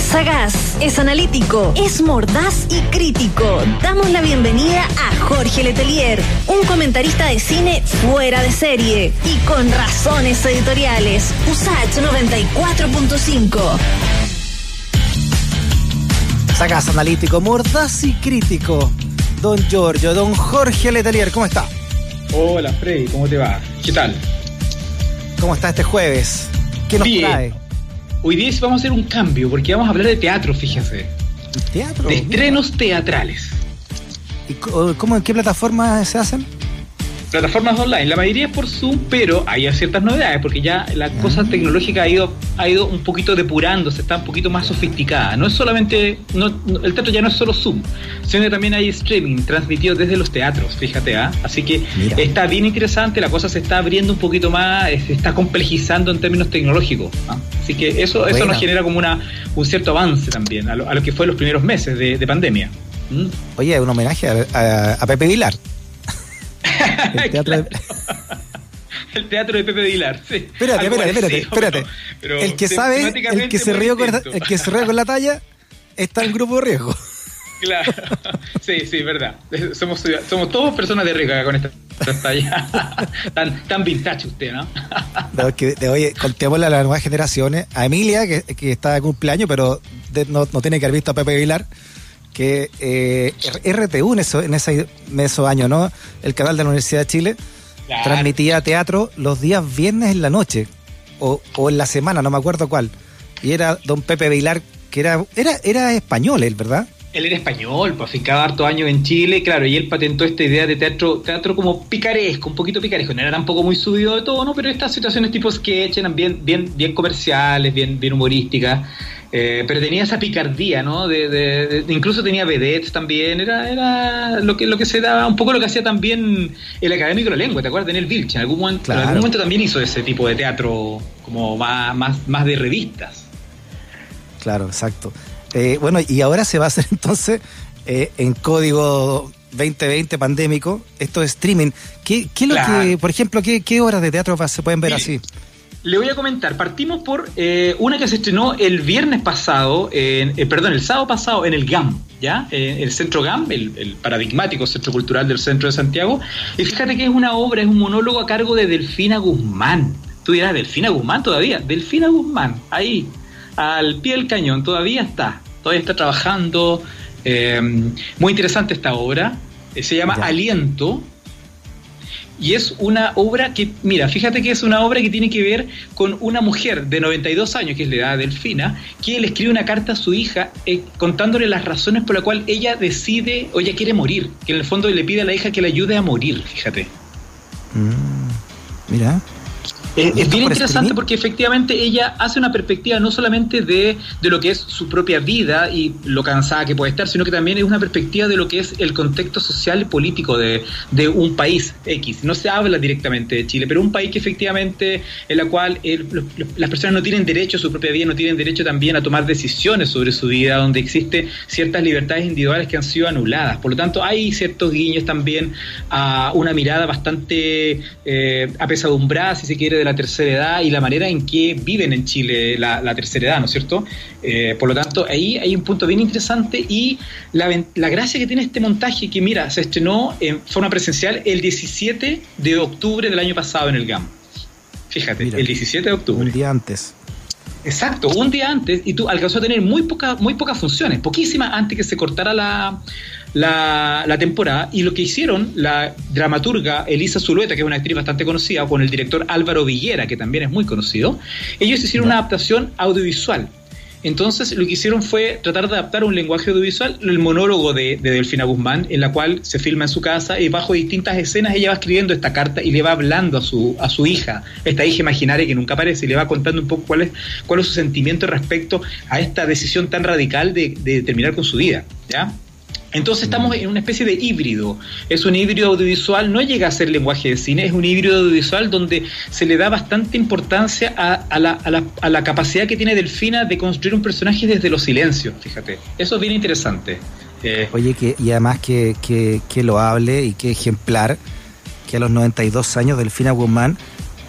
Es sagaz, es analítico, es mordaz y crítico. Damos la bienvenida a Jorge Letelier, un comentarista de cine fuera de serie y con razones editoriales. USACH 94.5. Sagaz, analítico, mordaz y crítico. Don Giorgio, don Jorge Letelier, ¿cómo está? Hola Freddy, ¿cómo te va? ¿Qué tal? ¿Cómo está este jueves? ¿Qué nos Bien. trae? Hoy día vamos a hacer un cambio porque vamos a hablar de teatro, fíjese. ¿Teatro? De estrenos teatrales. ¿Y cómo, en qué plataformas se hacen? Plataformas online, la mayoría es por Zoom, pero hay ciertas novedades porque ya la cosa tecnológica ha ido, ha ido un poquito depurándose, está un poquito más sofisticada. No es solamente, no, no- el teatro ya no es solo Zoom, sino que también hay streaming transmitido desde los teatros, fíjate, ¿ah? Así que Mira. está bien interesante, la cosa se está abriendo un poquito más, eh, se está complejizando en términos tecnológicos. ¿ah? Así que eso, eso nos genera como una, un cierto avance también a lo, a lo que fue los primeros meses de, de pandemia. ¿Mm? Oye, un homenaje a, a- a Pepe Vilar. El teatro de- El teatro de Pepe Vilar, sí. Espérate, Algo espérate, espérate, espérate. pero- pero el que sabe, el que se rió con, distinto. el que se rió con la talla, está en grupo de riesgo. Claro, sí, sí, verdad. Somos, somos todos personas de riesgo acá con esta talla. tan, tan vintage usted, ¿no? No, es que, de- oye, contémosle a las nuevas generaciones, a Emilia, que, que está de cumpleaños, pero de- no, no tiene que haber visto a Pepe Vilar, que eh, RTU en, eso, en, ese- en esos años, ¿no? El canal de la Universidad de Chile Claro. transmitía teatro los días viernes en la noche, o, o en la semana, no me acuerdo cuál. Y era don Pepe Vilar, que era, era, era español, él, ¿verdad? Él era español, pues afincaba hartos años en Chile, claro, y él patentó esta idea de teatro, teatro como picaresco, un poquito picaresco, no era tampoco muy subido de todo, ¿no? Pero estas situaciones tipo sketch eran bien, bien, bien comerciales, bien, bien humorísticas, eh, pero tenía esa picardía, ¿no? De, de- de- incluso tenía vedettes también, era, era lo que, lo que se daba, un poco lo que hacía también el académico de la lengua, ¿te acuerdas? Daniel Vilch, en algún momento, en Claro. algún momento también hizo ese tipo de teatro como más, más, más de revistas. Claro, exacto. Eh, bueno, y ahora se va a hacer entonces eh, en código 2020 pandémico, esto es streaming. ¿Qué, qué es lo Claro. que, por ejemplo, qué, qué horas de teatro se pueden ver Mire, así? Le voy a comentar, partimos por eh, una que se estrenó el viernes pasado, en, eh, perdón, el sábado pasado en el GAM, ¿ya? Eh, el Centro GAM, el, el paradigmático Centro Cultural del Centro de Santiago. Y fíjate que es una obra, es un monólogo a cargo de Delfina Guzmán. Tú dirás, ¿Delfina Guzmán todavía? Delfina Guzmán, ahí, al pie del cañón, todavía está, todavía está trabajando. Muy interesante esta obra, se llama Ya. Aliento. Y es una obra que, mira, fíjate que es una obra que tiene que ver con una mujer de 92 años, que es la edad de Delfina, que le escribe una carta a su hija eh, contándole las razones por las cuales ella decide o ella quiere morir, que en el fondo le pide a la hija que le ayude a morir, fíjate. Mm, mira. Es, ¿Y es bien por interesante streaming? porque efectivamente ella hace una perspectiva no solamente de, de lo que es su propia vida y lo cansada que puede estar, sino que también es una perspectiva de lo que es el contexto social y político de, de un país X. No se habla directamente de Chile, pero un país que efectivamente en la cual el- los- las personas no tienen derecho a su propia vida, no tienen derecho también a tomar decisiones sobre su vida, donde existen ciertas libertades individuales que han sido anuladas. Por lo tanto, hay ciertos guiños también a una mirada bastante eh, apesadumbrada, si se quiere, de la tercera edad y la manera en que viven en Chile la, la tercera edad, ¿no es cierto? Eh, por lo tanto, ahí hay un punto bien interesante y la, la gracia que tiene este montaje, que mira, se estrenó en forma presencial el 17 de octubre del año pasado en el GAM. Fíjate, Mira. el 17 de octubre. Un día antes. Exacto, un día antes y tú alcanzó a tener muy, poca, muy pocas funciones, poquísimas antes que se cortara la, la, la temporada. Y lo que hicieron la dramaturga Elisa Zulueta, que es una actriz bastante conocida, con el director Álvaro Villera, que también es muy conocido, ellos hicieron una adaptación audiovisual. Entonces lo que hicieron fue tratar de adaptar un lenguaje audiovisual, el monólogo de, de Delfina Guzmán, en la cual se filma en su casa y bajo distintas escenas ella va escribiendo esta carta y le va hablando a su, a su hija, esta hija imaginaria que nunca aparece, y le va contando un poco cuál es, cuál es su sentimiento respecto a esta decisión tan radical de, de terminar con su vida. ¿ya? Entonces estamos en una especie de híbrido. Es un híbrido audiovisual, no llega a ser lenguaje de cine, es un híbrido audiovisual donde se le da bastante importancia a, a la, a la- a la capacidad que tiene Delfina de construir un personaje desde los silencios, fíjate. Eso es bien interesante. Eh, Oye, que, y además que, que, que lo hable y que ejemplar que a los 92 años Delfina Guzmán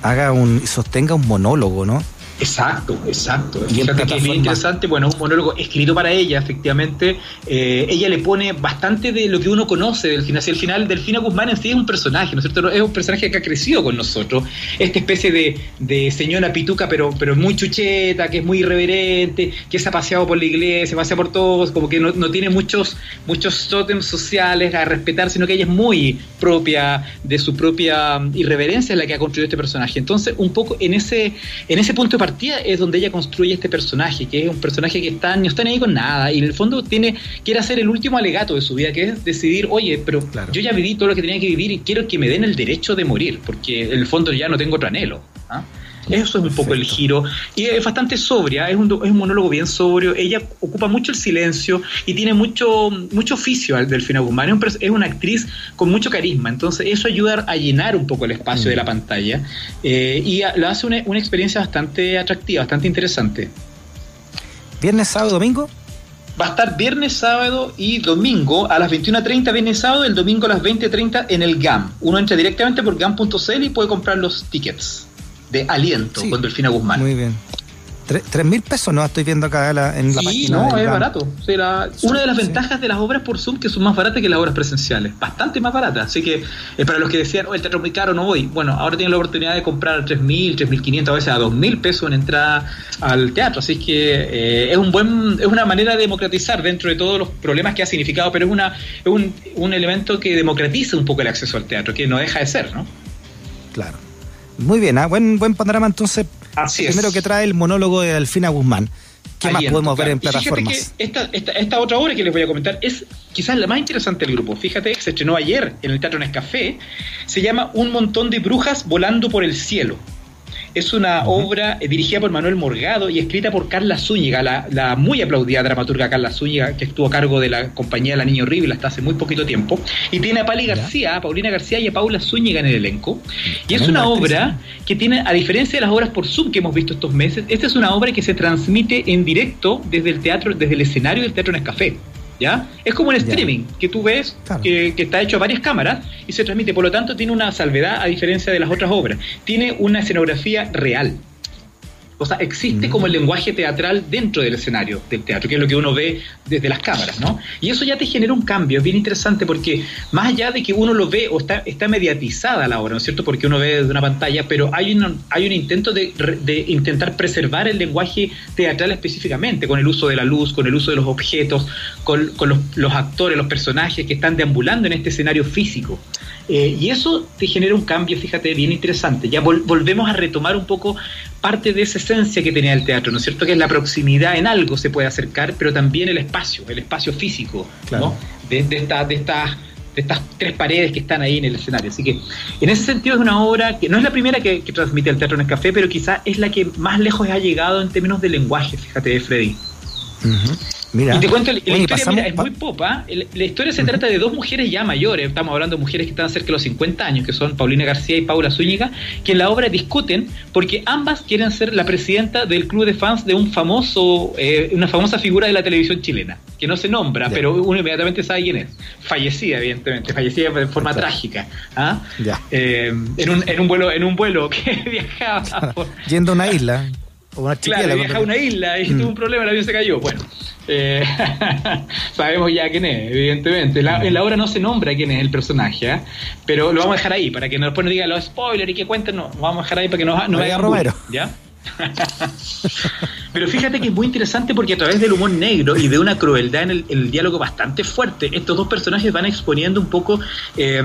haga un, sostenga un monólogo, ¿no? Exacto, exacto. Y Fíjate que es bien interesante. Bueno, un monólogo escrito para ella, efectivamente. Eh, ella le pone bastante de lo que uno conoce del final. el final, Delfina Guzmán en sí es un personaje, ¿no es cierto? Es un personaje que ha crecido con nosotros. Esta especie de, de señora pituca, pero, pero muy chucheta, que es muy irreverente, que se ha paseado por la iglesia, pasea por todos, como que no, no tiene muchos, muchos tótems sociales a respetar, sino que ella es muy propia de su propia irreverencia en la que ha construido este personaje. Entonces, un poco en ese, en ese punto de es donde ella construye este personaje, que es un personaje que está, no está ni ahí con nada, y en el fondo tiene, quiere hacer el último alegato de su vida, que es decidir, oye, pero yo ya viví todo lo que tenía que vivir y quiero que me den el derecho de morir, porque en el fondo ya no tengo otro anhelo. ¿ah? Eso es un poco el giro. Y es bastante sobria, es un, es un monólogo bien sobrio. Ella ocupa mucho el silencio y tiene mucho, mucho oficio al Delfina Guzmán. Es, una actriz con mucho carisma. Entonces, eso ayuda a llenar un poco el espacio de la mm. pantalla eh, y lo hace una, una experiencia bastante atractiva, bastante interesante. ¿Viernes, sábado, domingo? va a estar viernes, sábado y domingo a las 21.30 viernes, sábado, el domingo a las 20.30 en el GAM. Uno entra directamente por GAM.cl y puede comprar los tickets de aliento con Delfina Guzmán. Muy bien. ¿Tres mil pesos? No, estoy viendo acá en la sí, no, es barato. una de las ventajas de las obras por Zoom que son más baratas que las obras presenciales. Bastante más baratas. Así que eh, para los que decían, oh, el teatro es muy caro, no voy. Bueno, ahora tienen la oportunidad de comprar tres mil, tres mil quinientos, a veces a dos mil pesos en entrada al teatro. Así que eh, es un buen es una manera de democratizar dentro de todos los problemas que ha significado, pero es, una, es un, un elemento que democratiza un poco el acceso al teatro, que no deja de ser, ¿no? Claro. Muy bien, ¿ah? buen, buen panorama entonces. Así primero que trae el monólogo de Delfina Guzmán. ¿Qué más podemos ver en plataformas? esta, esta, otra obra que les voy a comentar es quizás la más interesante del grupo. Fíjate, se estrenó ayer en el Teatro Nescafé. Se llama Un montón de brujas volando por el cielo. Es una obra eh, dirigida por Manuel Morgado y escrita por Carla Zúñiga, la, muy aplaudida dramaturga Carla Zúñiga, que estuvo a cargo de la compañía La Niña Horrible hasta hace muy poquito tiempo. Y tiene a Pali García, a Paulina García y a Paula Zúñiga en el elenco. Y es una obra que tiene, a diferencia de las obras por Zoom que hemos visto estos meses, esta es una obra que se transmite en directo desde el teatro, desde el escenario del Teatro Nescafé. ¿Ya? Es como un streaming que tú ves que, que, está hecho a varias cámaras y se transmite. Por lo tanto, tiene una salvedad a diferencia de las otras obras. Tiene una escenografía real. O sea, existe como el lenguaje teatral dentro del escenario del teatro, que es lo que uno ve desde las cámaras, ¿no? Y eso ya te genera un cambio, es bien interesante porque más allá de que uno lo ve o está, está mediatizada la obra, ¿no es cierto? Porque uno ve desde una pantalla, pero hay un, hay un intento de, intentar preservar el lenguaje teatral específicamente, con el uso de la luz, con el uso de los objetos, con, los, los actores, los personajes que están deambulando en este escenario físico. Eh, y eso te genera un cambio, fíjate, bien interesante. Ya volvemos a retomar un poco parte de esa esencia que tenía el teatro, ¿no es cierto? Que es la proximidad en algo se puede acercar, pero también el espacio, el espacio físico, ¿no? De, de, esta, de, estas, de estas tres paredes que están ahí en el escenario. Así que en ese sentido es una obra que no es la primera que, transmite el teatro en el café, pero quizás es la que más lejos ha llegado en términos de lenguaje, fíjate, Freddy y te cuento, la, historia es muy popa. La historia se trata de dos mujeres ya mayores, estamos hablando de mujeres que están cerca de los 50 años, que son Paulina García y Paula Zúñiga, que en la obra discuten porque ambas quieren ser la presidenta del club de fans de un famoso, eh, una famosa figura de la televisión chilena, que no se nombra, pero uno inmediatamente sabe quién es. Fallecida, evidentemente, fallecida de forma trágica. ¿ah? Eh, en, un, en, un vuelo, en un vuelo que viajaba Yendo a una isla. Claro, viajaba a una isla y mm. tuvo un problema, el avión se cayó. Bueno, eh, sabemos ya quién es, evidentemente. en la obra no se nombra quién es el personaje, ¿eh? pero lo vamos a dejar ahí para que no después nos diga los spoilers y que cuenten. No, vamos a dejar ahí para que nos, no vaya Romero. ¿Ya? Pero fíjate que es muy interesante porque a través del humor negro y de una crueldad en el, diálogo bastante fuerte, estos dos personajes van exponiendo un poco eh,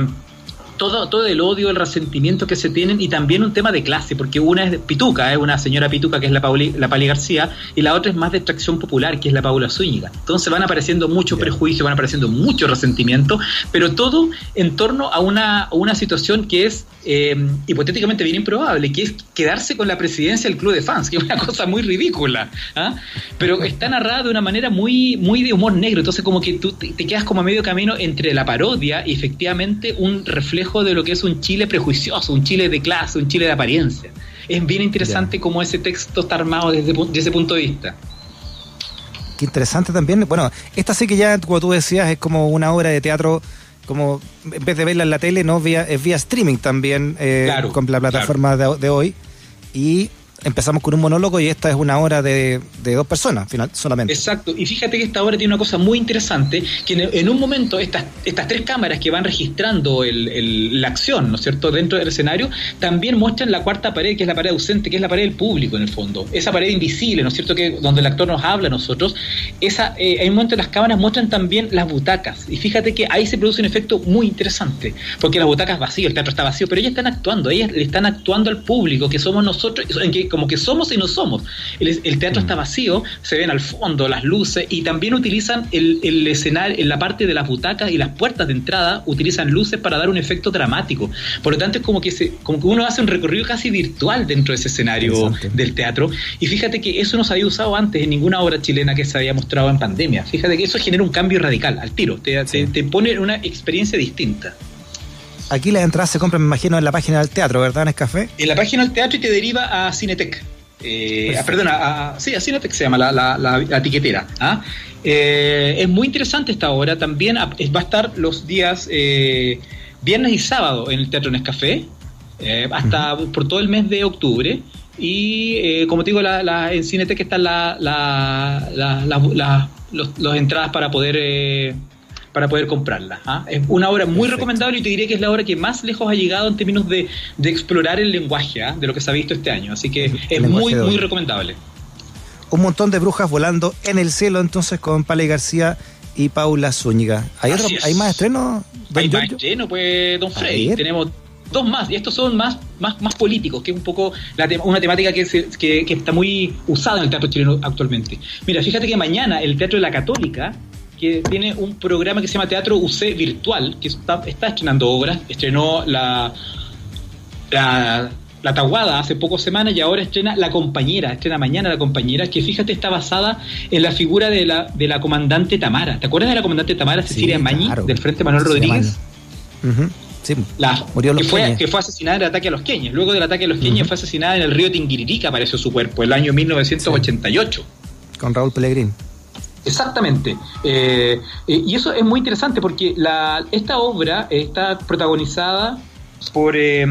todo, todo el odio, el resentimiento que se tienen y también un tema de clase, porque una es pituca, es una señora pituca que es la, Pauli, la Pali García, y la otra es más de extracción popular, que es la Paula Zúñiga. Entonces van apareciendo muchos prejuicios, van apareciendo mucho resentimiento, pero todo en torno a una, a una situación que es eh, hipotéticamente bien improbable, que es quedarse con la presidencia del club de fans, que es una cosa muy ridícula, ¿ah? pero está narrada de una manera muy, muy de humor negro, entonces como que tú te, quedas como a medio camino entre la parodia y efectivamente un reflejo de lo que es un Chile prejuicioso, un Chile de clase, un Chile de apariencia. Es bien interesante cómo ese texto está armado desde, desde ese punto de vista. Qué interesante también. Bueno, esta sí que ya, como tú decías, es como una obra de teatro como en vez de verla en la tele, no vía, es vía streaming también eh, con la plataforma de, hoy. Y empezamos con un monólogo y esta es una hora de, dos personas final, solamente. Exacto, y fíjate que esta obra tiene una cosa muy interesante, que en, un momento estas, estas tres cámaras que van registrando la acción, ¿no es cierto?, dentro del escenario, también muestran la cuarta pared, que es la pared ausente, que es la pared del público en el fondo, esa pared invisible, ¿no es cierto?, que donde el actor nos habla a nosotros, esa, eh, hay un momento en las cámaras muestran también las butacas, y fíjate que ahí se produce un efecto muy interesante, porque las butacas vacías, el teatro está vacío, pero ellas están actuando, ellas le están actuando al público, que somos nosotros, en que como que somos y no somos. El, teatro está mm. vacío, se ven al fondo las luces y también utilizan el, el, escenario, en la parte de las butacas y las puertas de entrada, utilizan luces para dar un efecto dramático. Por lo tanto, es como que, se, como que uno hace un recorrido casi virtual dentro de ese escenario del teatro. Y fíjate que eso no se había usado antes en ninguna obra chilena que se había mostrado en pandemia. Fíjate que eso genera un cambio radical al tiro, te, te, pone en una experiencia distinta aquí las entradas se compran, me imagino, en la página del teatro, ¿verdad, en el café? En la página del teatro y te deriva a Cinetec. Eh, perdona, sí, así no se llama la, la, la, tiquetera. ¿ah? Eh, es muy interesante esta obra. También va a estar los días eh, viernes y sábado en el Teatro Nescafé, eh, hasta por todo el mes de octubre. Y como te digo, la, en Cinetec están las entradas para poder para poder comprarla. ¿ah? Es una obra muy recomendable y te diría que es la obra que más lejos ha llegado en términos de, explorar el lenguaje ¿ah? de lo que se ha visto este año. Así que es muy, muy recomendable. Un montón de brujas volando en el cielo entonces con Pale García y Paula Zúñiga. ¿Hay, ¿hay más estrenos? Hay más estrenos, pues, Don Frey. Tenemos dos más, y estos son más, más, más políticos, que es un poco una temática que, que, que, está muy usada en el teatro chileno actualmente. Mira, fíjate que mañana el Teatro de la Católica que tiene un programa que se llama Teatro UC Virtual, que está, está estrenando obras. Estrenó la, la, la Taguada hace pocas semanas y ahora estrena La Compañera, estrena mañana La Compañera, que fíjate está basada en la figura de la, de la comandante Tamara. ¿Te acuerdas de la comandante Tamara Cecilia Mañi, del Frente Manuel Rodríguez? Sí, la, murió que, fue, que fue asesinada en el ataque a los Queñes. Luego del ataque a los Queñes fue asesinada en el río Tinguiririca, apareció su cuerpo, el año 1988. Con Raúl Pellegrín. Exactamente. Eh, y eso es muy interesante porque la, esta obra está protagonizada por, eh,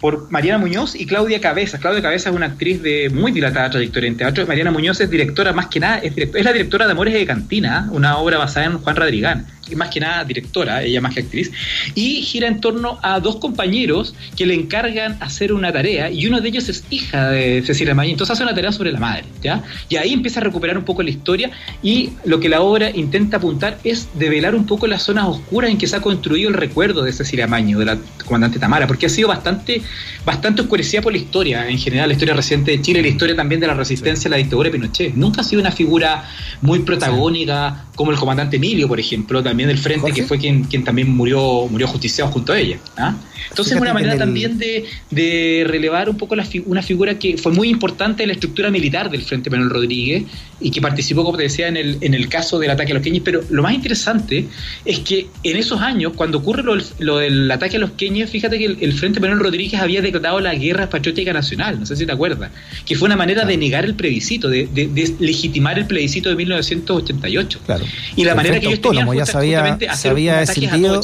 por Mariana Muñoz y Claudia Cabeza. Claudia Cabeza es una actriz de muy dilatada trayectoria en teatro. Mariana Muñoz es directora, más que nada, es, es la directora de Amores de Cantina, una obra basada en Juan Radrigán más que nada directora, ella más que actriz, y gira en torno a dos compañeros que le encargan hacer una tarea, y uno de ellos es hija de Cecilia Mañi, entonces hace una tarea sobre la madre, ¿ya? Y ahí empieza a recuperar un poco la historia, y lo que la obra intenta apuntar es develar un poco las zonas oscuras en que se ha construido el recuerdo de Cecilia Maño, de la comandante Tamara, porque ha sido bastante, bastante oscurecida por la historia, en general, la historia reciente de Chile, la historia también de la resistencia a la dictadura de Pinochet. Nunca ha sido una figura muy protagónica, como el comandante Emilio, por ejemplo, también del frente, que fue quien, quien también murió, murió justiciado junto a ella. ¿ah? Entonces es una manera también de, de, relevar un poco la una figura que fue muy importante en la estructura militar del Frente Manuel Rodríguez y que participó, como te decía, en el, en el caso del ataque a los Queñes. Pero lo más interesante es que en esos años, cuando ocurre lo, del ataque a los Queñes, fíjate que el, Frente Manuel Rodríguez había declarado la guerra patriótica nacional, no sé si te acuerdas, que fue una manera de negar el plebiscito, de, de, legitimar el plebiscito de 1988. Claro. Y la manera que ellos tenían ya sabía, se había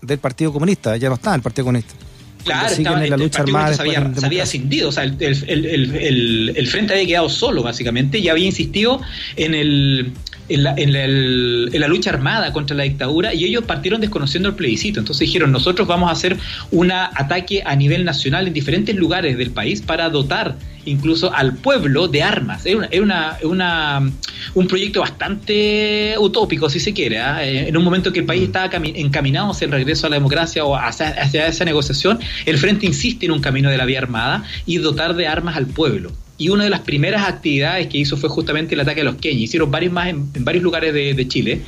del Partido Comunista, ya no está el Partido Comunista. Claro, estaba, la lucha armada se había, se había o sea, el, el, el, frente había quedado solo, básicamente, y había insistido en el, en la, en, en la, lucha armada contra la dictadura y ellos partieron desconociendo el plebiscito. Entonces dijeron, nosotros vamos a hacer un ataque a nivel nacional en diferentes lugares del país para dotar incluso al pueblo de armas. Es una, una, un proyecto bastante utópico, si se quiere. ¿ah? Eh, en un momento que el país mm. estaba encaminado hacia el regreso a la democracia o hacia, hacia esa negociación, el Frente insiste en un camino de la vía armada y dotar de armas al pueblo y una de las primeras actividades que hizo fue justamente el ataque a los queñes. Hicieron varios más en, varios lugares de, Chile,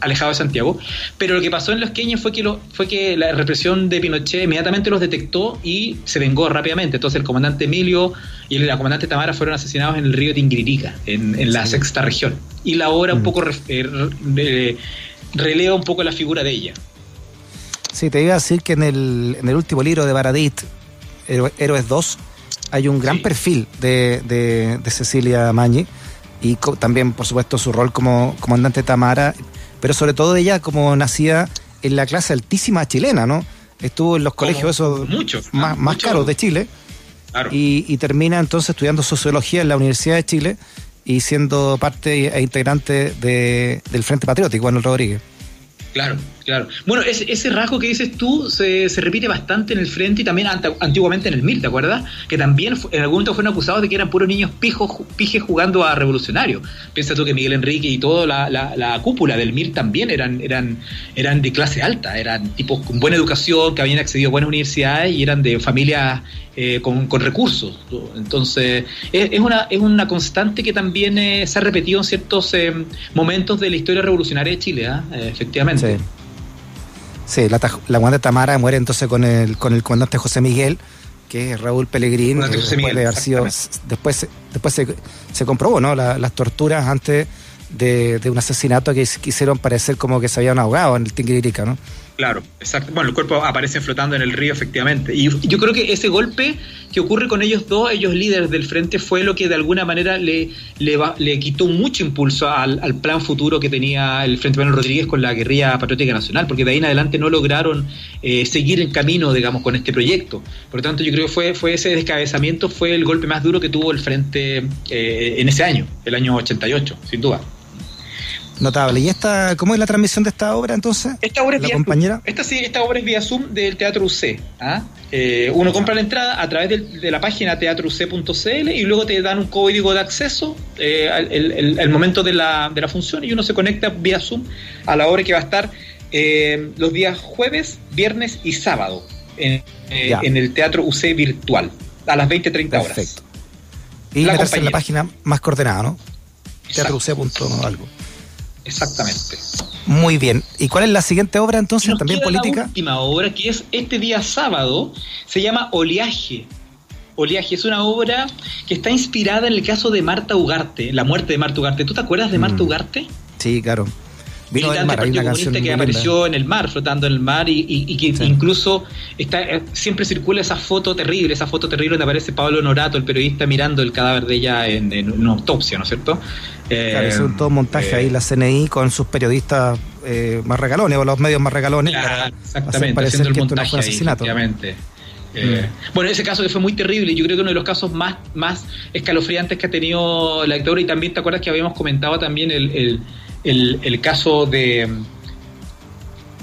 alejado de Santiago, pero lo que pasó en los queñes fue que, lo, fue que la represión de Pinochet inmediatamente los detectó y se vengó rápidamente. Entonces el comandante Emilio y la comandante Tamara fueron asesinados en el río Tingririca, en, en la sexta región. Y la obra un mm. poco eh, releva un poco la figura de ella. Sí, te iba a decir que en el, en el último libro de Baradit, Héroes 2, hay un gran perfil de, de, Cecilia Mañi y también, por supuesto, su rol como comandante Tamara, pero sobre todo ella como nacida en la clase altísima chilena, ¿no? Estuvo en los colegios esos muchos, más, más caros de Chile. y, termina entonces estudiando sociología en la Universidad de Chile y siendo parte e integrante de, del Frente Patriótico, Manuel Rodríguez. Claro, claro. Bueno, ese, ese rasgo que dices tú se, se, repite bastante en el frente y también antiguamente en el MIR, ¿te acuerdas? Que también en algún momento fueron acusados de que eran puros niños pijos, pijes jugando a revolucionario. Piensa tú que Miguel Enrique y toda la, la, cúpula del MIR también eran, eran, eran de clase alta, eran tipos con buena educación, que habían accedido a buenas universidades y eran de familias eh, con, con, recursos. Entonces, es, una, es una constante que también eh, se ha repetido en ciertos eh, momentos de la historia revolucionaria de Chile, ¿ah? efectivamente. Sí, la, la de Tamara muere entonces con el, con el comandante José Miguel, que es Raúl Pellegrín. después de haber sido, después, después se, se comprobó, ¿no? las torturas antes de, de, un asesinato que quisieron parecer como que se habían ahogado en el Tinguiririca, ¿no? Claro, exacto. Bueno, el cuerpo aparece flotando en el río, efectivamente. Y yo creo que ese golpe que ocurre con ellos dos, ellos líderes del frente, fue lo que de alguna manera le, le, le quitó mucho impulso al, plan futuro que tenía el Frente Manuel Rodríguez con la guerrilla patriótica nacional, porque de ahí en adelante no lograron eh, seguir en camino, digamos, con este proyecto. Por lo tanto, yo creo que fue, fue ese descabezamiento, fue el golpe más duro que tuvo el frente eh, en ese año, el año 88, sin duda. Notable. ¿Y esta, cómo es la transmisión de esta obra entonces? Esta obra es vía compañera? Esta sí, esta obra es vía Zoom del Teatro UC. ¿ah? Eh, uno compra la entrada a través de, la página teatrouc.cl y luego te dan un código de acceso eh, el, momento de la, de la, función y uno se conecta vía Zoom a la obra que va a estar eh, los días jueves, viernes y sábado en, el Teatro UC virtual a las 20-30 horas. Perfecto. Y la, en la página más coordenada, ¿no? Teatrouc.algo. Exactamente. Muy bien. ¿Y cuál es la siguiente obra entonces? También política. La última obra que es este día sábado se llama Oleaje. Oleaje es una obra que está inspirada en el caso de Marta Ugarte, la muerte de Marta Ugarte. ¿Tú te acuerdas de Marta mm. Ugarte? Sí, claro militante Partido Comunista que apareció en el mar, flotando en el mar, y, que incluso está eh, siempre circula esa foto terrible, esa foto terrible donde aparece Pablo Norato, el periodista, mirando el cadáver de ella en, una autopsia, ¿no es cierto? Claro, es un todo montaje ahí, la CNI con sus periodistas eh, más regalones, o los medios más regalones, exactamente, haciendo el montaje asesinato. Eh, mm. Bueno, ese caso que fue muy terrible, yo creo que uno de los casos más, más escalofriantes que ha tenido la actora, y también te acuerdas que habíamos comentado también el el, caso de,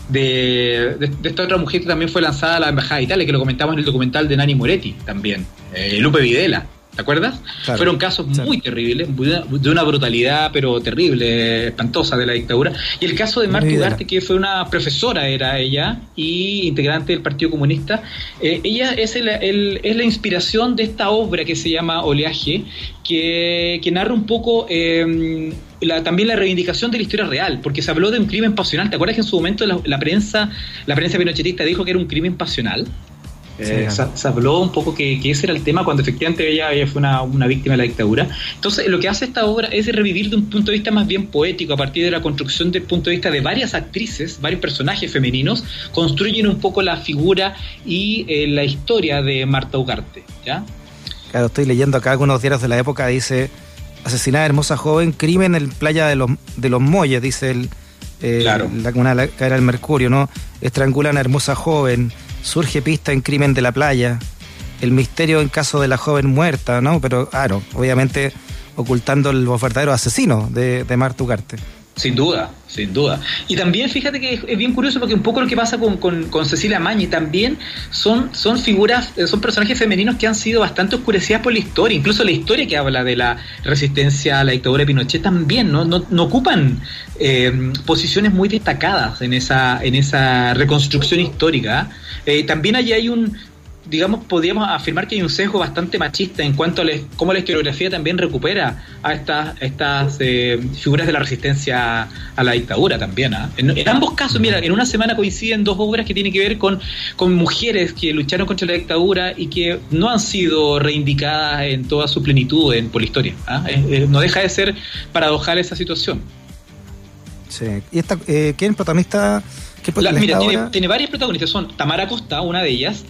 de, esta otra mujer que también fue lanzada a la Embajada de Italia, que lo comentamos en el documental de Nani Moretti también, eh, Lupe Videla. ¿Te acuerdas? Fueron casos muy terribles, de una brutalidad, pero terrible, espantosa de la dictadura. Y el caso de Marta Ugarte, que fue una profesora, era ella, y integrante del Partido Comunista, eh, ella es, el, es la inspiración de esta obra que se llama Oleaje, que, narra un poco eh, también la reivindicación de la historia real, porque se habló de un crimen pasional. ¿Te acuerdas que en su momento la, la prensa, la prensa pinochetista dijo que era un crimen pasional? Eh, se, habló un poco que, ese era el tema cuando efectivamente ella, fue una, víctima de la dictadura. Entonces, lo que hace esta obra es revivir de un punto de vista más bien poético, a partir de la construcción del punto de vista de varias actrices, varios personajes femeninos, construyen un poco la figura y eh, la historia de Marta Ugarte. ¿ya? Claro, estoy leyendo acá algunos diarios de la época, dice, asesinada hermosa joven, crimen en playa de los, de los Molles, dice el, eh, claro. la comuna de la, del Mercurio, ¿no? Estrangulan a hermosa joven surge pista en Crimen de la Playa, el misterio en caso de la joven muerta, ¿no? Pero claro, obviamente ocultando los verdaderos asesinos de, de. Sin duda, sin duda. Y también fíjate que es, bien curioso porque un poco lo que pasa con, con, Cecilia Mañi también son, son figuras, eh, son personajes femeninos que han sido bastante oscurecidas por la historia. Incluso la historia que habla de la resistencia a la dictadura de Pinochet también no, no, ocupan eh, posiciones muy destacadas en esa, en esa reconstrucción histórica. Eh, también allí hay un, digamos, podríamos afirmar que hay un sesgo bastante machista en cuanto a cómo la historiografía también recupera a estas, estas eh, figuras de la resistencia a la dictadura también. ¿ah? En, ambos casos, mira, en una semana coinciden dos obras que tienen que ver con, con mujeres que lucharon contra la dictadura y que no han sido reivindicadas en toda su plenitud en, por la historia. ¿ah? no deja de ser paradojal esa situación. Sí. ¿Y esta, eh, quién protagonista? mira, tiene, tiene varias protagonistas. Son Tamara Costa, una de ellas,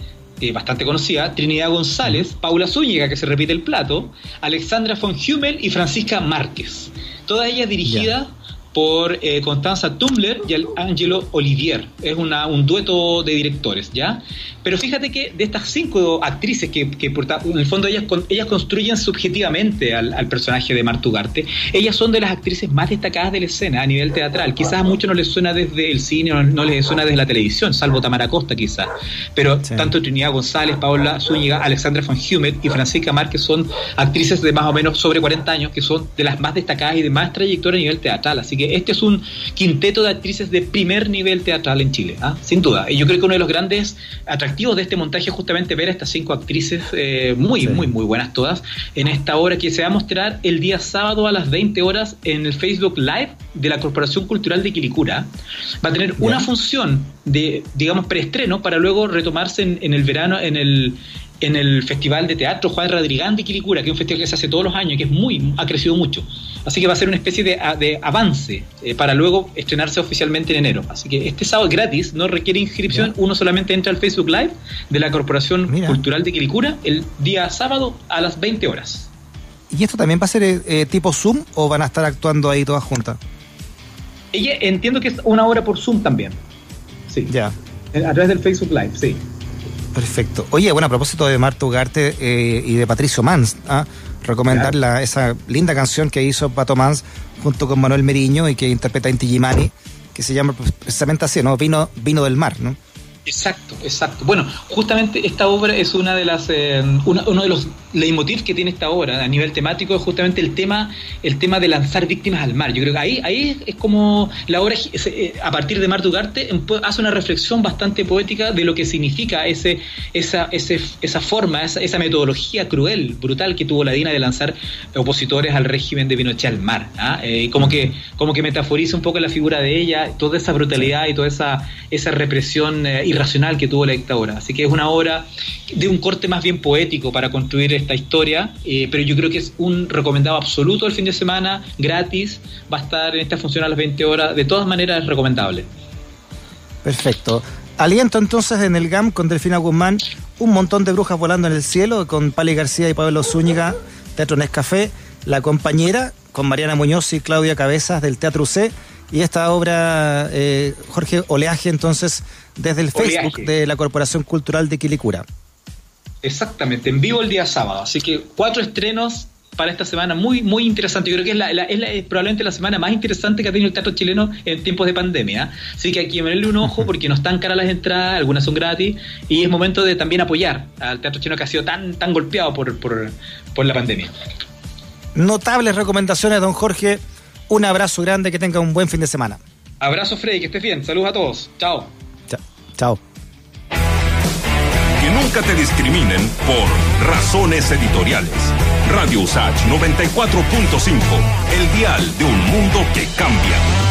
bastante conocida, Trinidad González, Paula Zúñiga, que se repite el plato, Alexandra von Hummel y Francisca Márquez. Todas ellas dirigidas por eh, Constanza Tumler y el Angelo Olivier. Es una, un dueto de directores, ¿ya? Pero fíjate que de estas cinco actrices que, que en el fondo ellas, ellas construyen subjetivamente al, al personaje de Martugarte, ellas son de las actrices más destacadas de la escena a nivel teatral. Quizás a muchos no les suena desde el cine o no les suena desde la televisión, salvo Tamara Costa quizás. Pero tanto Trinidad González, Paola Zúñiga, Alexandra von Humet y Francisca Márquez son actrices de más o menos sobre 40 años que son de las más destacadas y de más trayectoria a nivel teatral. Así que este es un quinteto de actrices de primer nivel teatral en Chile, ¿ah? sin duda. Y yo creo que uno de los grandes atractivos de este montaje es justamente ver a estas cinco actrices eh, muy, muy, muy buenas todas en esta obra que se va a mostrar el día sábado a las 20 horas en el Facebook Live de la Corporación Cultural de Quilicura. Va a tener una función de, digamos, preestreno para luego retomarse en el verano, en el en el Festival de Teatro Juan Radrigán de Quilicura, que es un festival que se hace todos los años y que es muy, ha crecido mucho. Así que va a ser una especie de, avance eh, para luego estrenarse oficialmente en enero. Así que este sábado gratis, no requiere inscripción, uno solamente entra al Facebook Live de la Corporación Cultural de Quilicura el día sábado a las 20 horas. ¿Y esto también va a ser eh, eh, tipo Zoom o van a estar actuando ahí todas juntas? Ella entiendo que es una hora por Zoom también. Sí. Ya. A través del Facebook Live, sí. Perfecto. Oye, bueno, a propósito de Marta Ugarte eh, y de Patricio Mans, ¿ah? Recomendar esa linda canción que hizo Pato Mans junto con Manuel Meriño y que interpreta Inti Gimani, que se llama precisamente así, ¿no? Vino, vino del mar, ¿no? Exacto, exacto. Bueno, justamente esta obra es una de las eh, uno de los leitmotiv que tiene esta obra a nivel temático es justamente el tema el tema de lanzar víctimas al mar. Yo creo que ahí ahí es como la obra eh, a partir de Marta Ugarte hace una reflexión bastante poética de lo que significa ese esa ese, esa forma, esa, esa metodología cruel, brutal que tuvo la DINA de lanzar opositores al régimen de Pinochet al mar. ¿ah? Eh, como que como que metaforiza un poco la figura de ella, toda esa brutalidad y toda esa esa represión irracional que tuvo la dictadura. Así que es una obra de un corte más bien poético para construir esta historia, eh, pero yo creo que es un recomendado absoluto el fin de semana, gratis, va a estar en esta función a las 20 horas, de todas maneras es recomendable. Perfecto. Aliento entonces en el GAM con Delfina Guzmán, un montón de brujas volando en el cielo con Pali García y Pablo Zúñiga, Teatro Nescafé, La Compañera con Mariana Muñoz y Claudia Cabezas del Teatro C y esta obra, eh, Jorge Oleaje, entonces, desde el Facebook de la Corporación Cultural de Quilicura. Exactamente, en vivo el día sábado. Así que cuatro estrenos para esta semana muy muy interesante. Yo creo que es, la, es, probablemente la semana más interesante que ha tenido el teatro chileno en tiempos de pandemia. Así que hay que ponerle un ojo porque no están caras las entradas, algunas son gratis y es momento de también apoyar al teatro chileno que ha sido tan tan golpeado por, por, por la pandemia. Notables recomendaciones, don Jorge. Un abrazo grande, que tenga un buen fin de semana. Abrazo, Freddy, que estés bien. Saludos a todos. Chao. Chao. Que nunca te discriminen por razones editoriales. Radio USACH 94.5, el dial de un mundo que cambia.